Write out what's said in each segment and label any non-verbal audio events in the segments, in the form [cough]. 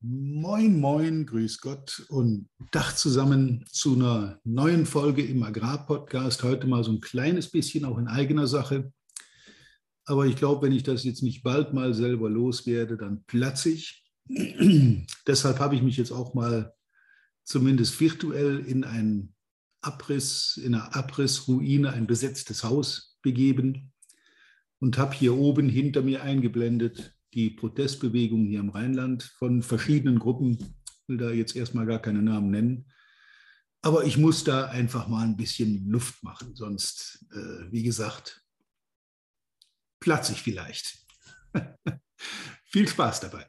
Moin, moin, grüß Gott und Dach zusammen zu einer neuen Folge im Agrarpodcast. Heute mal so ein kleines bisschen auch in eigener Sache. Aber ich glaube, wenn ich das jetzt nicht bald mal selber loswerde, dann platze ich. [clears throat] Deshalb habe ich mich jetzt auch mal zumindest virtuell in einen Abriss, in einer Abrissruine, ein besetztes Haus begeben und habe hier oben hinter mir eingeblendet die Protestbewegung hier im Rheinland von verschiedenen Gruppen. Will da jetzt erstmal gar keine Namen nennen. Aber ich muss da einfach mal ein bisschen Luft machen, sonst, äh, wie gesagt, platze ich vielleicht. [laughs] Viel Spaß dabei.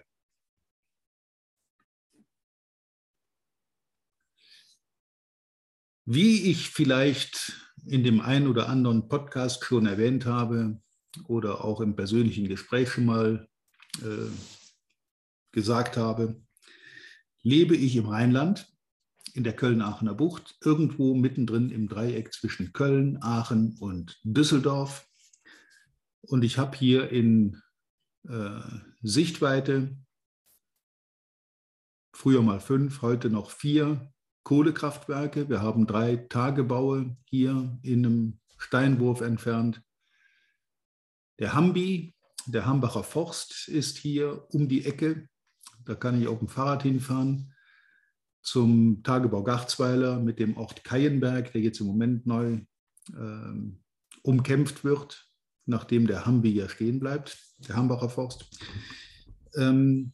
Wie ich vielleicht in dem einen oder anderen Podcast schon erwähnt habe oder auch im persönlichen Gespräch schon mal äh, gesagt habe, lebe ich im Rheinland, in der Köln-Aachener Bucht, irgendwo mittendrin im Dreieck zwischen Köln, Aachen und Düsseldorf. Und ich habe hier in äh, Sichtweite früher mal fünf, heute noch vier Kohlekraftwerke. Wir haben drei Tagebaue hier in einem Steinwurf entfernt. Der Hambi, der Hambacher Forst ist hier um die Ecke. Da kann ich auf dem Fahrrad hinfahren. Zum Tagebau Garzweiler mit dem Ort Keienberg, der jetzt im Moment neu ähm, umkämpft wird, nachdem der Hambi ja stehen bleibt, der Hambacher Forst. Ähm,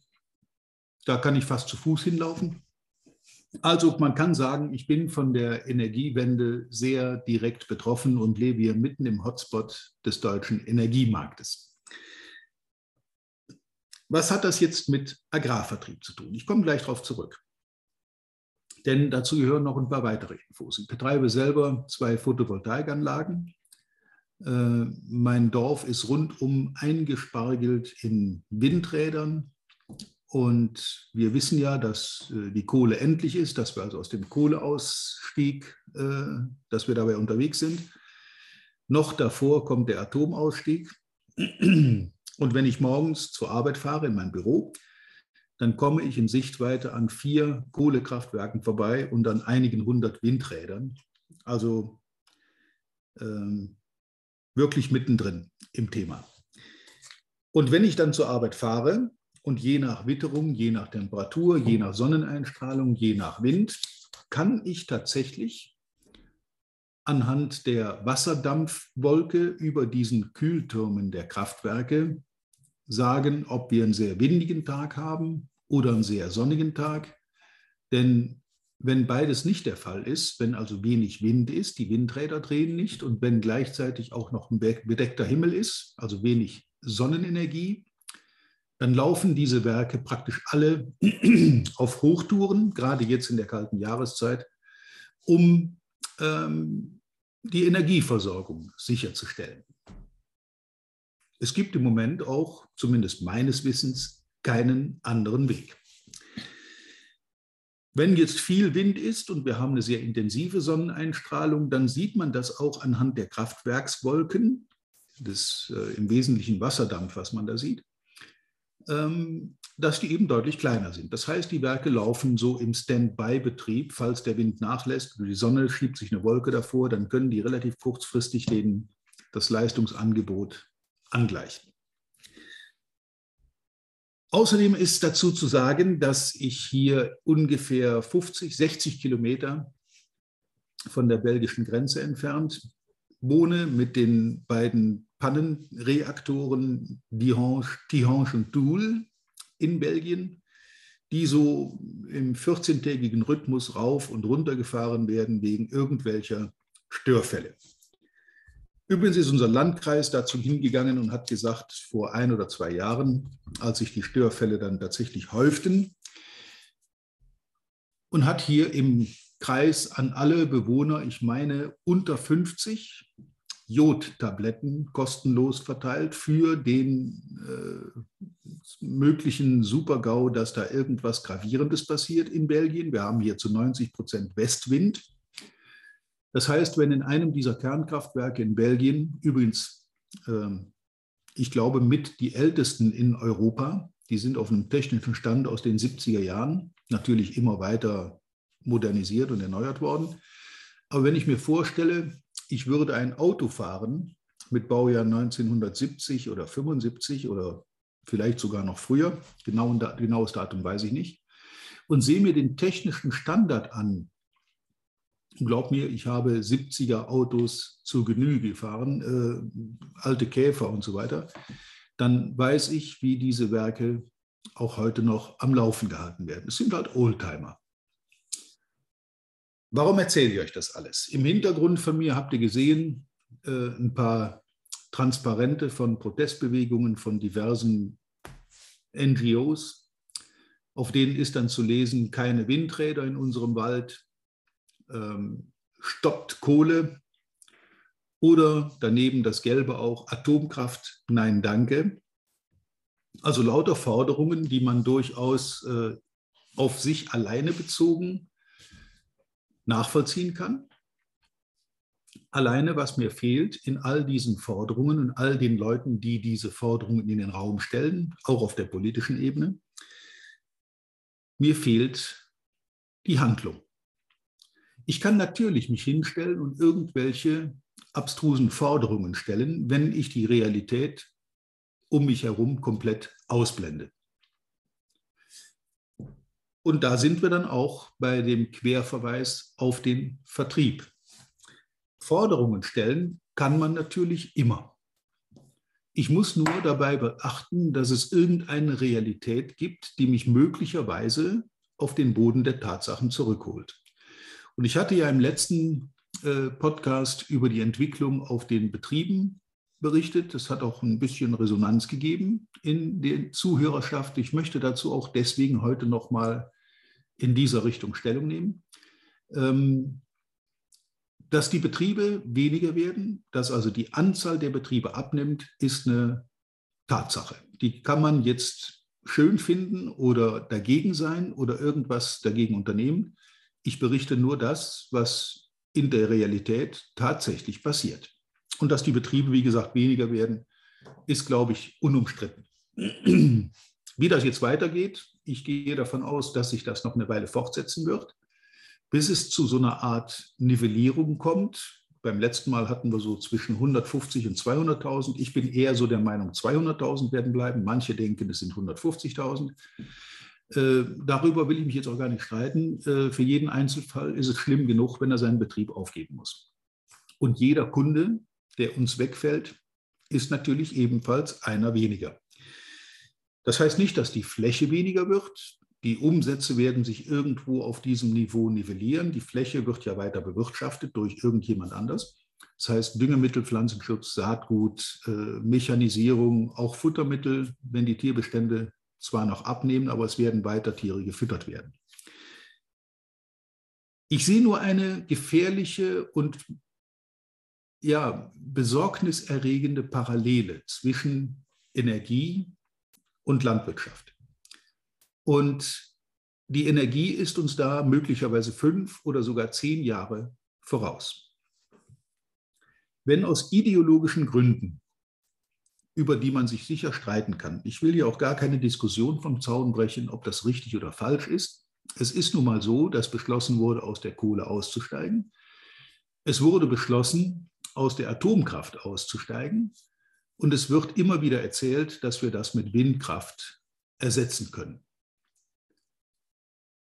da kann ich fast zu Fuß hinlaufen. Also man kann sagen, ich bin von der Energiewende sehr direkt betroffen und lebe hier mitten im Hotspot des deutschen Energiemarktes. Was hat das jetzt mit Agrarvertrieb zu tun? Ich komme gleich darauf zurück. Denn dazu gehören noch ein paar weitere Infos. Ich betreibe selber zwei Photovoltaikanlagen. Äh, mein Dorf ist rundum eingespargelt in Windrädern. Und wir wissen ja, dass äh, die Kohle endlich ist, dass wir also aus dem Kohleausstieg, äh, dass wir dabei unterwegs sind. Noch davor kommt der Atomausstieg. Und wenn ich morgens zur Arbeit fahre in mein Büro, dann komme ich in Sichtweite an vier Kohlekraftwerken vorbei und an einigen hundert Windrädern. Also ähm, wirklich mittendrin im Thema. Und wenn ich dann zur Arbeit fahre und je nach Witterung, je nach Temperatur, je nach Sonneneinstrahlung, je nach Wind, kann ich tatsächlich anhand der Wasserdampfwolke über diesen Kühltürmen der Kraftwerke sagen, ob wir einen sehr windigen Tag haben oder einen sehr sonnigen Tag. Denn wenn beides nicht der Fall ist, wenn also wenig Wind ist, die Windräder drehen nicht und wenn gleichzeitig auch noch ein bedeckter Himmel ist, also wenig Sonnenenergie, dann laufen diese Werke praktisch alle [clears throat] auf Hochtouren, gerade jetzt in der kalten Jahreszeit, um ähm, die Energieversorgung sicherzustellen. Es gibt im Moment auch, zumindest meines Wissens, keinen anderen Weg. Wenn jetzt viel Wind ist und wir haben eine sehr intensive Sonneneinstrahlung, dann sieht man das auch anhand der Kraftwerkswolken, des äh, im Wesentlichen Wasserdampf, was man da sieht, ähm, dass die eben deutlich kleiner sind. Das heißt, die Werke laufen so im Standby-Betrieb. Falls der Wind nachlässt, die Sonne schiebt sich eine Wolke davor, dann können die relativ kurzfristig den, das Leistungsangebot angleichen. Außerdem ist dazu zu sagen, dass ich hier ungefähr 50, 60 Kilometer von der belgischen Grenze entfernt wohne mit den beiden Pannenreaktoren Tihange, Tihange und Doul in Belgien, die so im 14-tägigen Rhythmus rauf und runter gefahren werden wegen irgendwelcher Störfälle. Übrigens ist unser Landkreis dazu hingegangen und hat gesagt, vor ein oder zwei Jahren, als sich die Störfälle dann tatsächlich häuften, und hat hier im Kreis an alle Bewohner, ich meine unter 50, Jodtabletten kostenlos verteilt für den äh, möglichen Supergau, dass da irgendwas Gravierendes passiert in Belgien. Wir haben hier zu 90 Prozent Westwind. Das heißt, wenn in einem dieser Kernkraftwerke in Belgien, übrigens, ähm, ich glaube, mit die ältesten in Europa, Die sind auf einem technischen Stand aus den 70er Jahren, natürlich immer weiter modernisiert und erneuert worden. Aber wenn ich mir vorstelle, ich würde ein Auto fahren mit Baujahr 1970 oder 75 oder vielleicht sogar noch früher, genau, genaues Datum weiß ich nicht, und sehe mir den technischen Standard an. Glaub mir, ich habe 70er Autos zur Genüge gefahren, äh, alte Käfer und so weiter. Dann weiß ich, wie diese Werke auch heute noch am Laufen gehalten werden. Es sind halt Oldtimer. Warum erzähle ich euch das alles? Im Hintergrund von mir habt ihr gesehen äh, ein paar Transparente von Protestbewegungen von diversen NGOs. Auf denen ist dann zu lesen, keine Windräder in unserem Wald, ähm, stoppt Kohle oder daneben das Gelbe auch Atomkraft, nein danke. Also lauter Forderungen, die man durchaus äh, auf sich alleine bezogen nachvollziehen kann. Alleine, was mir fehlt in all diesen Forderungen und all den Leuten, die diese Forderungen in den Raum stellen, auch auf der politischen Ebene, mir fehlt die Handlung. Ich kann natürlich mich hinstellen und irgendwelche abstrusen Forderungen stellen, wenn ich die Realität um mich herum komplett ausblende. Und da sind wir dann auch bei dem Querverweis auf den Vertrieb. Forderungen stellen kann man natürlich immer. Ich muss nur dabei beachten, dass es irgendeine Realität gibt, die mich möglicherweise auf den Boden der Tatsachen zurückholt. Und ich hatte ja im letzten äh, Podcast über die Entwicklung auf den Betrieben berichtet. Das hat auch ein bisschen Resonanz gegeben in der Zuhörerschaft. Ich möchte dazu auch deswegen heute noch mal in dieser Richtung Stellung nehmen. Ähm, dass die Betriebe weniger werden, dass also die Anzahl der Betriebe abnimmt, ist eine Tatsache. Die kann man jetzt schön finden oder dagegen sein oder irgendwas dagegen unternehmen. Ich berichte nur das, was in der Realität tatsächlich passiert. Und dass die Betriebe, wie gesagt, weniger werden, ist, glaube ich, unumstritten. [clears throat] Wie das jetzt weitergeht, ich gehe davon aus, dass sich das noch eine Weile fortsetzen wird, bis es zu so einer Art Nivellierung kommt. Beim letzten Mal hatten wir so zwischen 150 und 200.000. Ich bin eher so der Meinung, 200.000 werden bleiben. Manche denken, es sind 150.000. Äh, darüber will ich mich jetzt auch gar nicht streiten. Äh, für jeden Einzelfall ist es schlimm genug, wenn er seinen Betrieb aufgeben muss. Und jeder Kunde, der uns wegfällt, ist natürlich ebenfalls einer weniger. Das heißt nicht, dass die Fläche weniger wird. Die Umsätze werden sich irgendwo auf diesem Niveau nivellieren. Die Fläche wird ja weiter bewirtschaftet durch irgendjemand anders. Das heißt Düngemittel, Pflanzenschutz, Saatgut, äh, Mechanisierung, auch Futtermittel, wenn die Tierbestände zwar noch abnehmen, aber es werden weiter Tiere gefüttert werden. Ich sehe nur eine gefährliche und ja, besorgniserregende Parallele zwischen Energie und Landwirtschaft. Und die Energie ist uns da möglicherweise fünf oder sogar zehn Jahre voraus. Wenn aus ideologischen Gründen, über die man sich sicher streiten kann, ich will ja auch gar keine Diskussion vom Zaun brechen, ob das richtig oder falsch ist. Es ist nun mal so, dass beschlossen wurde, aus der Kohle auszusteigen. Es wurde beschlossen, aus der Atomkraft auszusteigen. Und es wird immer wieder erzählt, dass wir das mit Windkraft ersetzen können.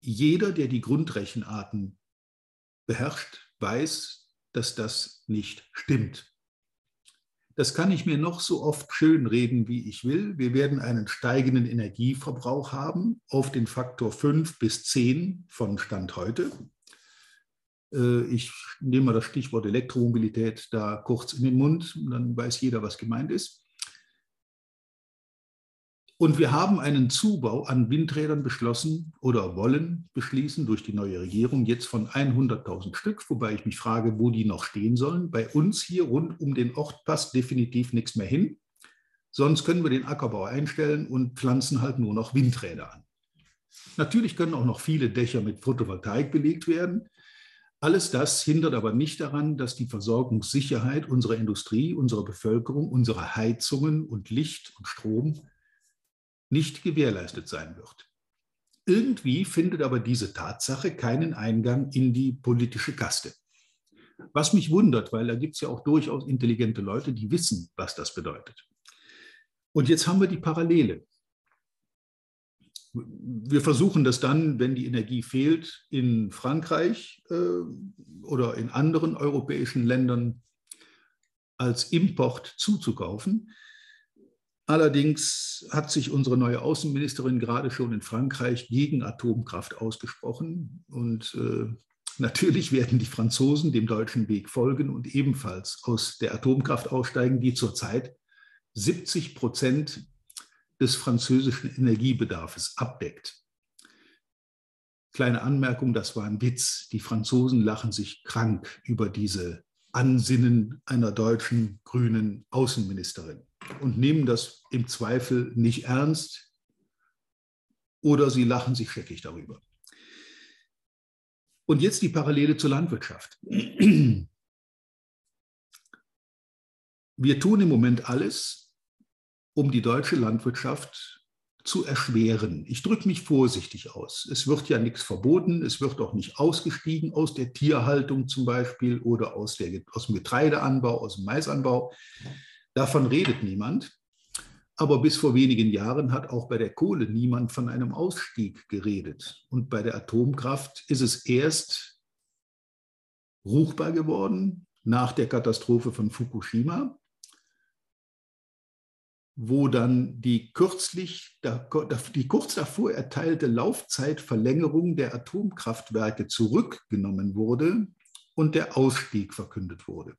Jeder, der die Grundrechenarten beherrscht, weiß, dass das nicht stimmt. Das kann ich mir noch so oft schönreden, wie ich will. Wir werden einen steigenden Energieverbrauch haben auf den Faktor 5 bis 10 von Stand heute. Äh, ich nehme mal das Stichwort Elektromobilität da kurz in den Mund, dann weiß jeder, was gemeint ist. Und wir haben einen Zubau an Windrädern beschlossen oder wollen beschließen durch die neue Regierung jetzt von 100.000 Stück, wobei ich mich frage, wo die noch stehen sollen. Bei uns hier rund um den Ort passt definitiv nichts mehr hin. Sonst können wir den Ackerbau einstellen und pflanzen halt nur noch Windräder an. Natürlich können auch noch viele Dächer mit Photovoltaik belegt werden. Alles das hindert aber nicht daran, dass die Versorgungssicherheit unserer Industrie, unserer Bevölkerung, unserer Heizungen und Licht und Strom nicht gewährleistet sein wird. Irgendwie findet aber diese Tatsache keinen Eingang in die politische Kaste. Was mich wundert, weil da gibt es ja auch durchaus intelligente Leute, die wissen, was das bedeutet. Und jetzt haben wir die Parallele. Wir versuchen das dann, wenn die Energie fehlt, in Frankreich äh, oder in anderen europäischen Ländern als Import zuzukaufen. Allerdings hat sich unsere neue Außenministerin gerade schon in Frankreich gegen Atomkraft ausgesprochen. Und äh, natürlich werden die Franzosen dem deutschen Weg folgen und ebenfalls aus der Atomkraft aussteigen, die zurzeit 70 Prozent des französischen Energiebedarfs abdeckt. Kleine Anmerkung, das war ein Witz. Die Franzosen lachen sich krank über diese Ansinnen einer deutschen grünen Außenministerin und nehmen das im Zweifel nicht ernst oder sie lachen sich scheckig darüber. Und jetzt die Parallele zur Landwirtschaft. Wir tun im Moment alles, um die deutsche Landwirtschaft zu erschweren. Ich drücke mich vorsichtig aus. Es wird ja nichts verboten, es wird auch nicht ausgestiegen aus der Tierhaltung zum Beispiel oder aus, der, aus dem Getreideanbau, aus dem Maisanbau. Davon redet niemand. Aber bis vor wenigen Jahren hat auch bei der Kohle niemand von einem Ausstieg geredet. Und bei der Atomkraft ist es erst ruchbar geworden nach der Katastrophe von Fukushima wo dann die kürzlich, die kurz davor erteilte Laufzeitverlängerung der Atomkraftwerke zurückgenommen wurde und der Ausstieg verkündet wurde.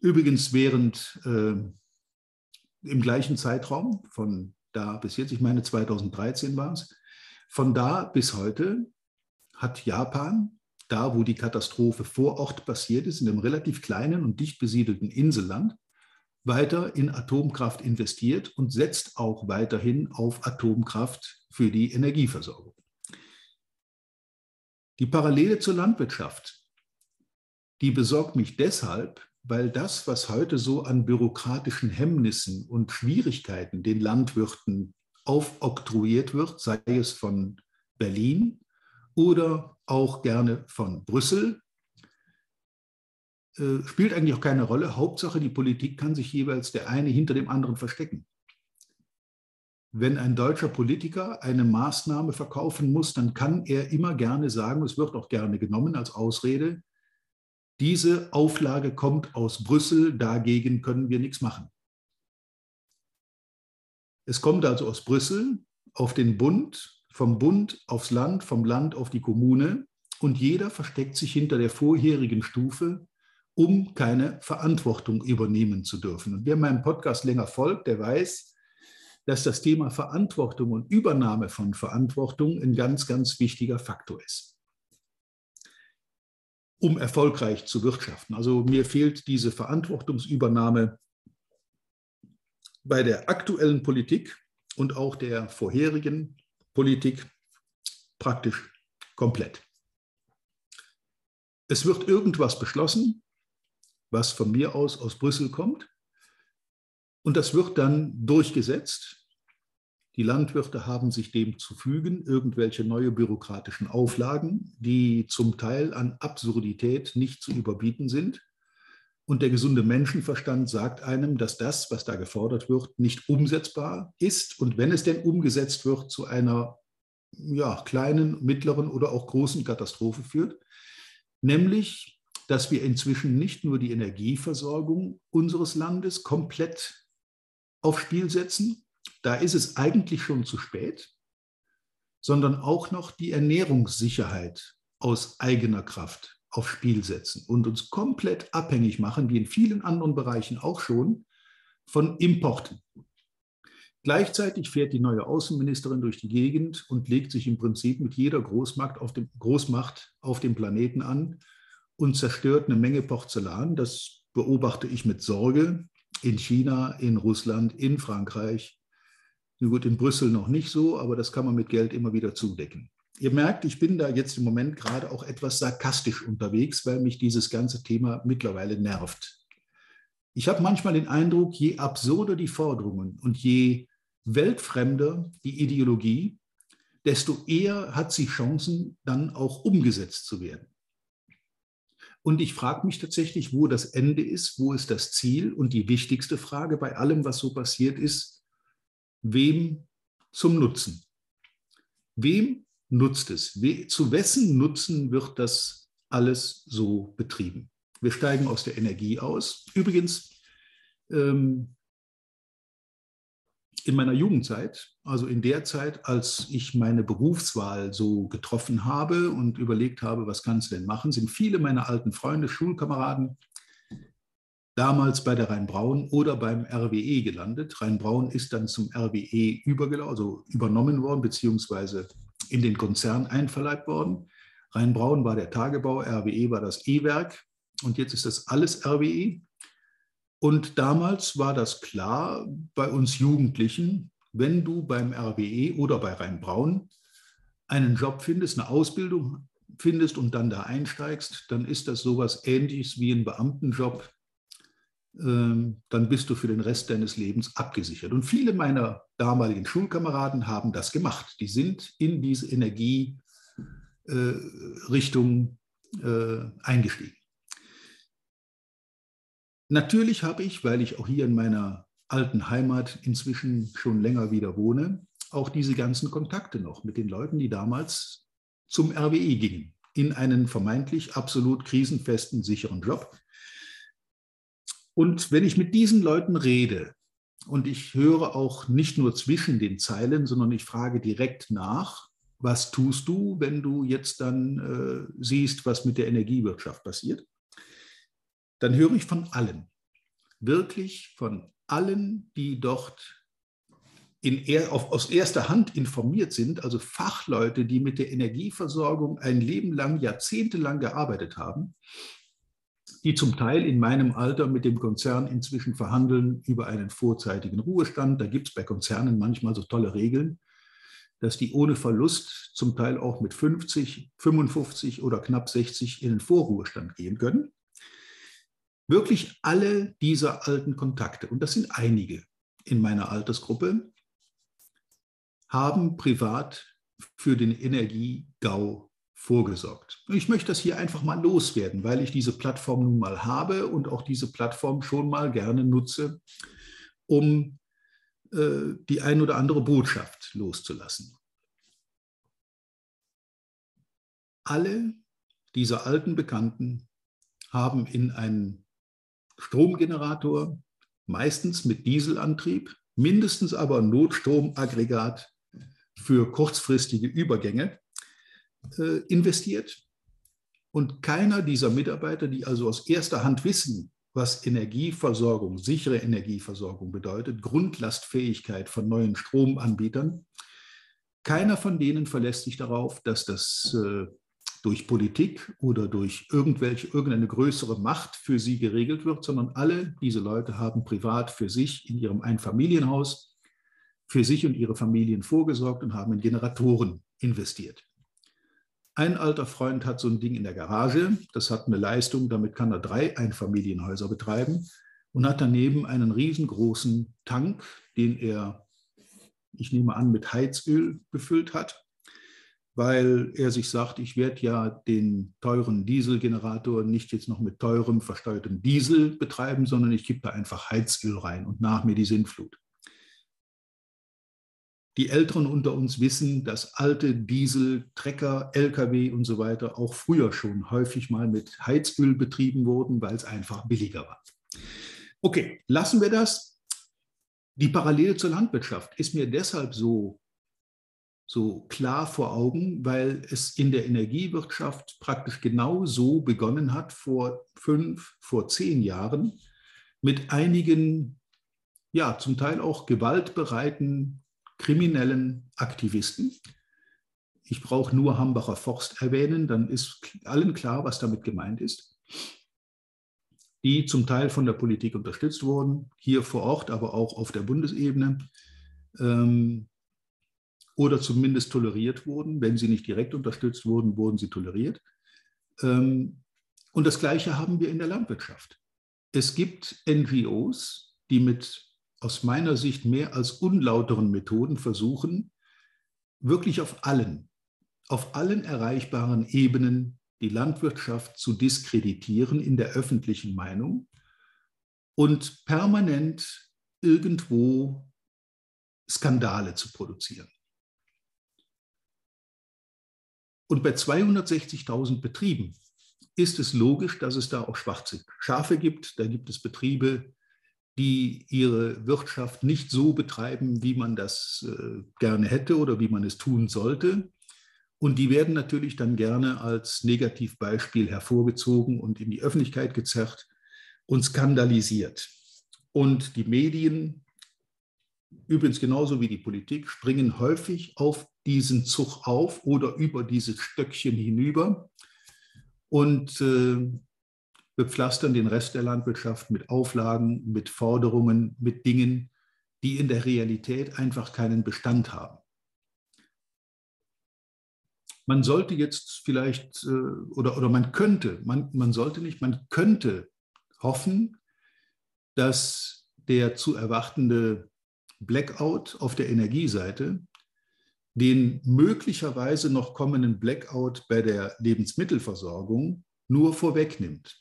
Übrigens während äh, im gleichen Zeitraum von da bis jetzt, ich meine 2013 war es, von da bis heute hat Japan, da wo die Katastrophe vor Ort passiert ist, in einem relativ kleinen und dicht besiedelten Inselland, weiter in Atomkraft investiert und setzt auch weiterhin auf Atomkraft für die Energieversorgung. Die Parallele zur Landwirtschaft, die besorgt mich deshalb, weil das, was heute so an bürokratischen Hemmnissen und Schwierigkeiten den Landwirten aufoktroyiert wird, sei es von Berlin oder auch gerne von Brüssel, äh, spielt eigentlich auch keine Rolle. Hauptsache, die Politik kann sich jeweils der eine hinter dem anderen verstecken. Wenn ein deutscher Politiker eine Maßnahme verkaufen muss, dann kann er immer gerne sagen, es wird auch gerne genommen als Ausrede, diese Auflage kommt aus Brüssel, dagegen können wir nichts machen. Es kommt also aus Brüssel auf den Bund, vom Bund aufs Land, vom Land auf die Kommune und jeder versteckt sich hinter der vorherigen Stufe, um keine Verantwortung übernehmen zu dürfen. Und wer meinem Podcast länger folgt, der weiß, dass das Thema Verantwortung und Übernahme von Verantwortung ein ganz, ganz wichtiger Faktor ist, um erfolgreich zu wirtschaften. Also mir fehlt diese Verantwortungsübernahme bei der aktuellen Politik und auch der vorherigen Politik praktisch komplett. Es wird irgendwas beschlossen, was von mir aus aus Brüssel kommt. Und das wird dann durchgesetzt. Die Landwirte haben sich dem zu fügen, irgendwelche neue bürokratischen Auflagen, die zum Teil an Absurdität nicht zu überbieten sind. Und der gesunde Menschenverstand sagt einem, dass das, was da gefordert wird, nicht umsetzbar ist. Und wenn es denn umgesetzt wird, zu einer ja, kleinen, mittleren oder auch großen Katastrophe führt. Nämlich dass wir inzwischen nicht nur die Energieversorgung unseres Landes komplett aufs Spiel setzen, da ist es eigentlich schon zu spät, sondern auch noch die Ernährungssicherheit aus eigener Kraft aufs Spiel setzen und uns komplett abhängig machen, wie in vielen anderen Bereichen auch schon, von Importen. Gleichzeitig fährt die neue Außenministerin durch die Gegend und legt sich im Prinzip mit jeder Großmacht auf dem, Großmacht auf dem Planeten an und zerstört eine Menge Porzellan. Das beobachte ich mit Sorge in China, in Russland, in Frankreich. Gut, in Brüssel noch nicht so, aber das kann man mit Geld immer wieder zudecken. Ihr merkt, ich bin da jetzt im Moment gerade auch etwas sarkastisch unterwegs, weil mich dieses ganze Thema mittlerweile nervt. Ich habe manchmal den Eindruck, je absurder die Forderungen und je weltfremder die Ideologie, desto eher hat sie Chancen, dann auch umgesetzt zu werden. Und ich frage mich tatsächlich, wo das Ende ist, wo ist das Ziel? Und die wichtigste Frage bei allem, was so passiert ist, wem zum Nutzen? Wem nutzt es? Zu wessen Nutzen wird das alles so betrieben? Wir steigen aus der Energie aus. Übrigens, ähm, in meiner Jugendzeit, also in der Zeit, als ich meine Berufswahl so getroffen habe und überlegt habe, was kannst du denn machen, sind viele meiner alten Freunde, Schulkameraden, damals bei der Rheinbraun oder beim RWE gelandet. Rheinbraun ist dann zum RWE übergelaufen, also übernommen worden, beziehungsweise in den Konzern einverleibt worden. Rheinbraun war der Tagebau, RWE war das E-Werk und jetzt ist das alles RWE. Und damals war das klar bei uns Jugendlichen, wenn du beim RWE oder bei Rheinbraun einen Job findest, eine Ausbildung findest und dann da einsteigst, dann ist das sowas ähnliches wie ein Beamtenjob. Ähm, dann bist du für den Rest deines Lebens abgesichert. Und viele meiner damaligen Schulkameraden haben das gemacht. Die sind in diese Energierichtung äh, eingestiegen. Natürlich habe ich, weil ich auch hier in meiner alten Heimat inzwischen schon länger wieder wohne, auch diese ganzen Kontakte noch mit den Leuten, die damals zum RWE gingen, in einen vermeintlich absolut krisenfesten, sicheren Job. Und wenn ich mit diesen Leuten rede, und ich höre auch nicht nur zwischen den Zeilen, sondern ich frage direkt nach, was tust du, wenn du jetzt dann äh, siehst, was mit der Energiewirtschaft passiert? dann höre ich von allen, wirklich von allen, die dort in, auf, aus erster Hand informiert sind, also Fachleute, die mit der Energieversorgung ein Leben lang, jahrzehntelang gearbeitet haben, die zum Teil in meinem Alter mit dem Konzern inzwischen verhandeln über einen vorzeitigen Ruhestand. Da gibt es bei Konzernen manchmal so tolle Regeln, dass die ohne Verlust zum Teil auch mit 50, 55 oder knapp 60 in den Vorruhestand gehen können wirklich alle dieser alten Kontakte, und das sind einige in meiner Altersgruppe, haben privat für den Energiegau vorgesorgt. Ich möchte das hier einfach mal loswerden, weil ich diese Plattform nun mal habe und auch diese Plattform schon mal gerne nutze, um äh, die ein oder andere Botschaft loszulassen. Alle dieser alten Bekannten haben in einen Stromgenerator, meistens mit Dieselantrieb, mindestens aber Notstromaggregat für kurzfristige Übergänge äh, investiert. Und keiner dieser Mitarbeiter, die also aus erster Hand wissen, was Energieversorgung, sichere Energieversorgung bedeutet, Grundlastfähigkeit von neuen Stromanbietern, keiner von denen verlässt sich darauf, dass das äh, durch Politik oder durch irgendwelche, irgendeine größere Macht für sie geregelt wird, sondern alle diese Leute haben privat für sich in ihrem Einfamilienhaus für sich und ihre Familien vorgesorgt und haben in Generatoren investiert. Ein alter Freund hat so ein Ding in der Garage, das hat eine Leistung, damit kann er drei Einfamilienhäuser betreiben und hat daneben einen riesengroßen Tank, den er, ich nehme an, mit Heizöl befüllt hat weil er sich sagt, ich werde ja den teuren Dieselgenerator nicht jetzt noch mit teurem, versteuertem Diesel betreiben, sondern ich gebe da einfach Heizöl rein und nach mir die Sintflut. Die Älteren unter uns wissen, dass alte Diesel, Trecker, Lkw und so weiter auch früher schon häufig mal mit Heizöl betrieben wurden, weil es einfach billiger war. Okay, lassen wir das. Die Parallele zur Landwirtschaft ist mir deshalb so so klar vor Augen, weil es in der Energiewirtschaft praktisch genau so begonnen hat vor fünf, vor zehn Jahren mit einigen, ja, zum Teil auch gewaltbereiten kriminellen Aktivisten. Ich brauche nur Hambacher Forst erwähnen, dann ist allen klar, was damit gemeint ist. Die zum Teil von der Politik unterstützt wurden, hier vor Ort, aber auch auf der Bundesebene. Ähm, oder zumindest toleriert wurden. Wenn sie nicht direkt unterstützt wurden, wurden sie toleriert. Ähm, und das Gleiche haben wir in der Landwirtschaft. Es gibt NGOs, die mit aus meiner Sicht mehr als unlauteren Methoden versuchen, wirklich auf allen, auf allen erreichbaren Ebenen die Landwirtschaft zu diskreditieren in der öffentlichen Meinung und permanent irgendwo Skandale zu produzieren. Und bei 260.000 Betrieben ist es logisch, dass es da auch schwarze Schafe gibt. Da gibt es Betriebe, die ihre Wirtschaft nicht so betreiben, wie man das äh, gerne hätte oder wie man es tun sollte. Und die werden natürlich dann gerne als Negativbeispiel hervorgezogen und in die Öffentlichkeit gezerrt und skandalisiert. Und die Medien, übrigens genauso wie die Politik, springen häufig auf diesen Zug auf oder über dieses Stöckchen hinüber und äh, bepflastern den Rest der Landwirtschaft mit Auflagen, mit Forderungen, mit Dingen, die in der Realität einfach keinen Bestand haben. Man sollte jetzt vielleicht, äh, oder, oder man könnte, man, man sollte nicht, man könnte hoffen, dass der zu erwartende Blackout auf der Energieseite den möglicherweise noch kommenden Blackout bei der Lebensmittelversorgung nur vorwegnimmt.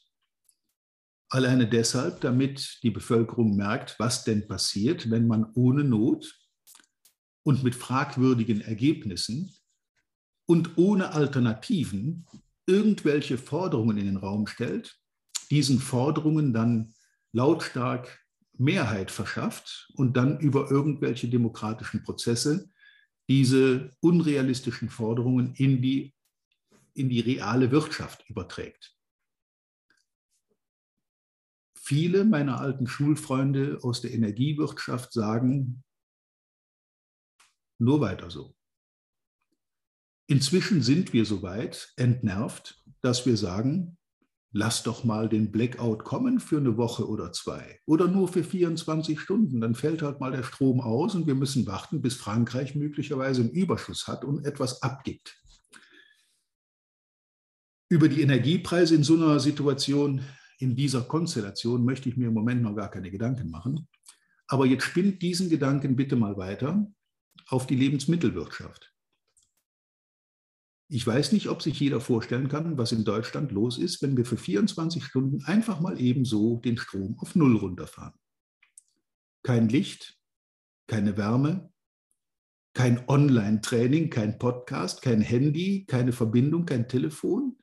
Alleine deshalb, damit die Bevölkerung merkt, was denn passiert, wenn man ohne Not und mit fragwürdigen Ergebnissen und ohne Alternativen irgendwelche Forderungen in den Raum stellt, diesen Forderungen dann lautstark Mehrheit verschafft und dann über irgendwelche demokratischen Prozesse diese unrealistischen Forderungen in die, in die reale Wirtschaft überträgt. Viele meiner alten Schulfreunde aus der Energiewirtschaft sagen, nur weiter so. Inzwischen sind wir so weit entnervt, dass wir sagen, lass doch mal den Blackout kommen für eine Woche oder zwei oder nur für 24 Stunden. Dann fällt halt mal der Strom aus und wir müssen warten, bis Frankreich möglicherweise einen Überschuss hat und etwas abgibt. Über die Energiepreise in so einer Situation, in dieser Konstellation, möchte ich mir im Moment noch gar keine Gedanken machen. Aber jetzt spinnt diesen Gedanken bitte mal weiter auf die Lebensmittelwirtschaft. Ich weiß nicht, ob sich jeder vorstellen kann, was in Deutschland los ist, wenn wir für 24 Stunden einfach mal ebenso den Strom auf Null runterfahren. Kein Licht, keine Wärme, kein Online-Training, kein Podcast, kein Handy, keine Verbindung, kein Telefon.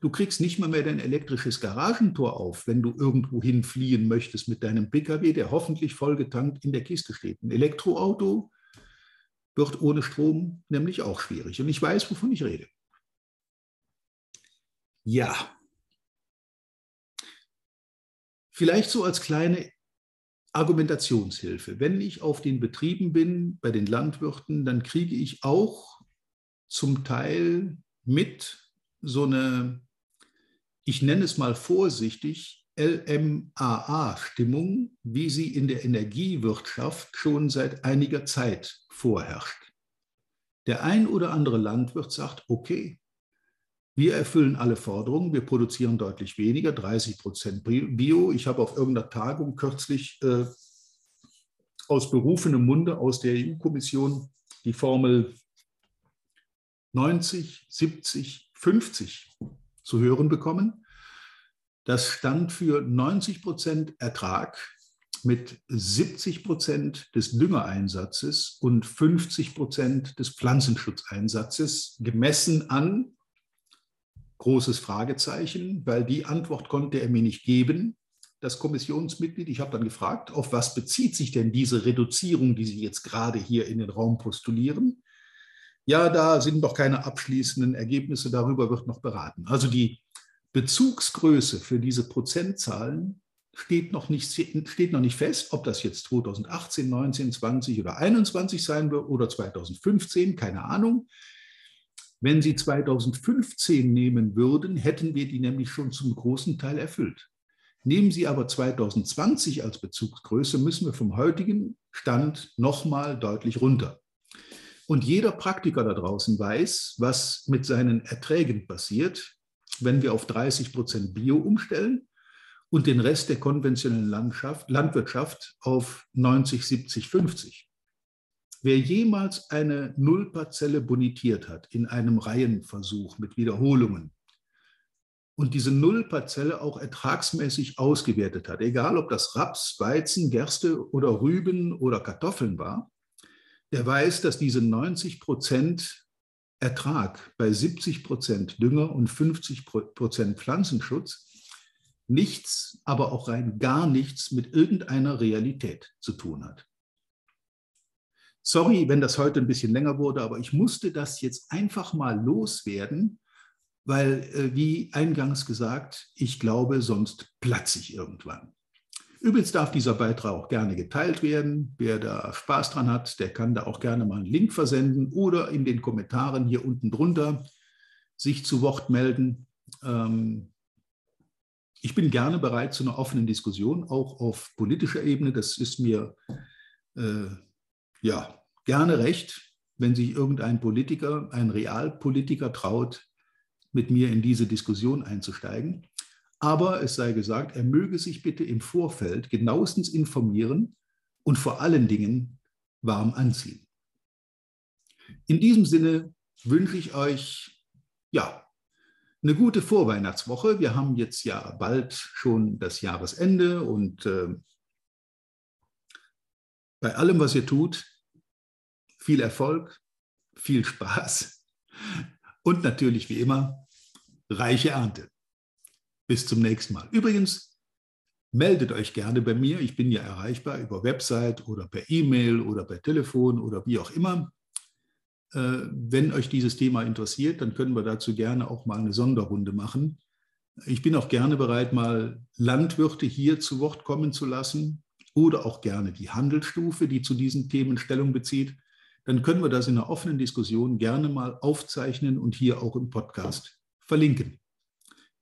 Du kriegst nicht mal mehr dein elektrisches Garagentor auf, wenn du irgendwo hinfliehen möchtest mit deinem Pkw, der hoffentlich vollgetankt in der Kiste steht. Ein Elektroauto wird ohne Strom nämlich auch schwierig. Und ich weiß, wovon ich rede. Ja. Vielleicht so als kleine Argumentationshilfe. Wenn ich auf den Betrieben bin, bei den Landwirten, dann kriege ich auch zum Teil mit so eine, ich nenne es mal vorsichtig, LMAA-Stimmung, wie sie in der Energiewirtschaft schon seit einiger Zeit vorherrscht. Der ein oder andere Landwirt sagt, okay, wir erfüllen alle Forderungen, wir produzieren deutlich weniger, 30 Prozent Bio. Ich habe auf irgendeiner Tagung kürzlich äh, aus berufenem Munde aus der EU-Kommission die Formel 90, 70, 50 zu hören bekommen. Das stand für 90 Prozent Ertrag mit 70 Prozent des Düngereinsatzes und 50 Prozent des Pflanzenschutzeinsatzes gemessen an großes Fragezeichen, weil die Antwort konnte er mir nicht geben, das Kommissionsmitglied. Ich habe dann gefragt, auf was bezieht sich denn diese Reduzierung, die Sie jetzt gerade hier in den Raum postulieren? Ja, da sind noch keine abschließenden Ergebnisse, darüber wird noch beraten. Also die Bezugsgröße für diese Prozentzahlen steht noch, nicht, steht noch nicht fest, ob das jetzt 2018, 19, 20 oder 21 sein wird oder 2015, keine Ahnung. Wenn Sie 2015 nehmen würden, hätten wir die nämlich schon zum großen Teil erfüllt. Nehmen Sie aber 2020 als Bezugsgröße, müssen wir vom heutigen Stand nochmal deutlich runter. Und jeder Praktiker da draußen weiß, was mit seinen Erträgen passiert, wenn wir auf 30 Prozent Bio umstellen und den Rest der konventionellen Landwirtschaft auf 90, 70, 50. Wer jemals eine Nullparzelle bonitiert hat in einem Reihenversuch mit Wiederholungen und diese Nullparzelle auch ertragsmäßig ausgewertet hat, egal ob das Raps, Weizen, Gerste oder Rüben oder Kartoffeln war, der weiß, dass diese 90 Prozent Ertrag bei 70 Prozent Dünger und 50 Prozent Pflanzenschutz nichts, aber auch rein gar nichts mit irgendeiner Realität zu tun hat. Sorry, wenn das heute ein bisschen länger wurde, aber ich musste das jetzt einfach mal loswerden, weil, äh, wie eingangs gesagt, ich glaube, sonst platze ich irgendwann. Übrigens darf dieser Beitrag auch gerne geteilt werden. Wer da Spaß dran hat, der kann da auch gerne mal einen Link versenden oder in den Kommentaren hier unten drunter sich zu Wort melden. Ähm, ich bin gerne bereit zu einer offenen Diskussion, auch auf politischer Ebene. Das ist mir äh, ja gerne recht, wenn sich irgendein Politiker, ein Realpolitiker traut, mit mir in diese Diskussion einzusteigen. Aber es sei gesagt, er möge sich bitte im Vorfeld genauestens informieren und vor allen Dingen warm anziehen. In diesem Sinne wünsche ich euch ja eine gute Vorweihnachtswoche. Wir haben jetzt ja bald schon das Jahresende und äh, bei allem, was ihr tut, viel Erfolg, viel Spaß und natürlich wie immer reiche Ernte. Bis zum nächsten Mal. Übrigens, meldet euch gerne bei mir. Ich bin ja erreichbar über Website oder per E-Mail oder per Telefon oder wie auch immer. Äh, wenn euch dieses Thema interessiert, dann können wir dazu gerne auch mal eine Sonderrunde machen. Ich bin auch gerne bereit, mal Landwirte hier zu Wort kommen zu lassen oder auch gerne die Handelsstufe, die zu diesen Themen Stellung bezieht. Dann können wir das in einer offenen Diskussion gerne mal aufzeichnen und hier auch im Podcast verlinken.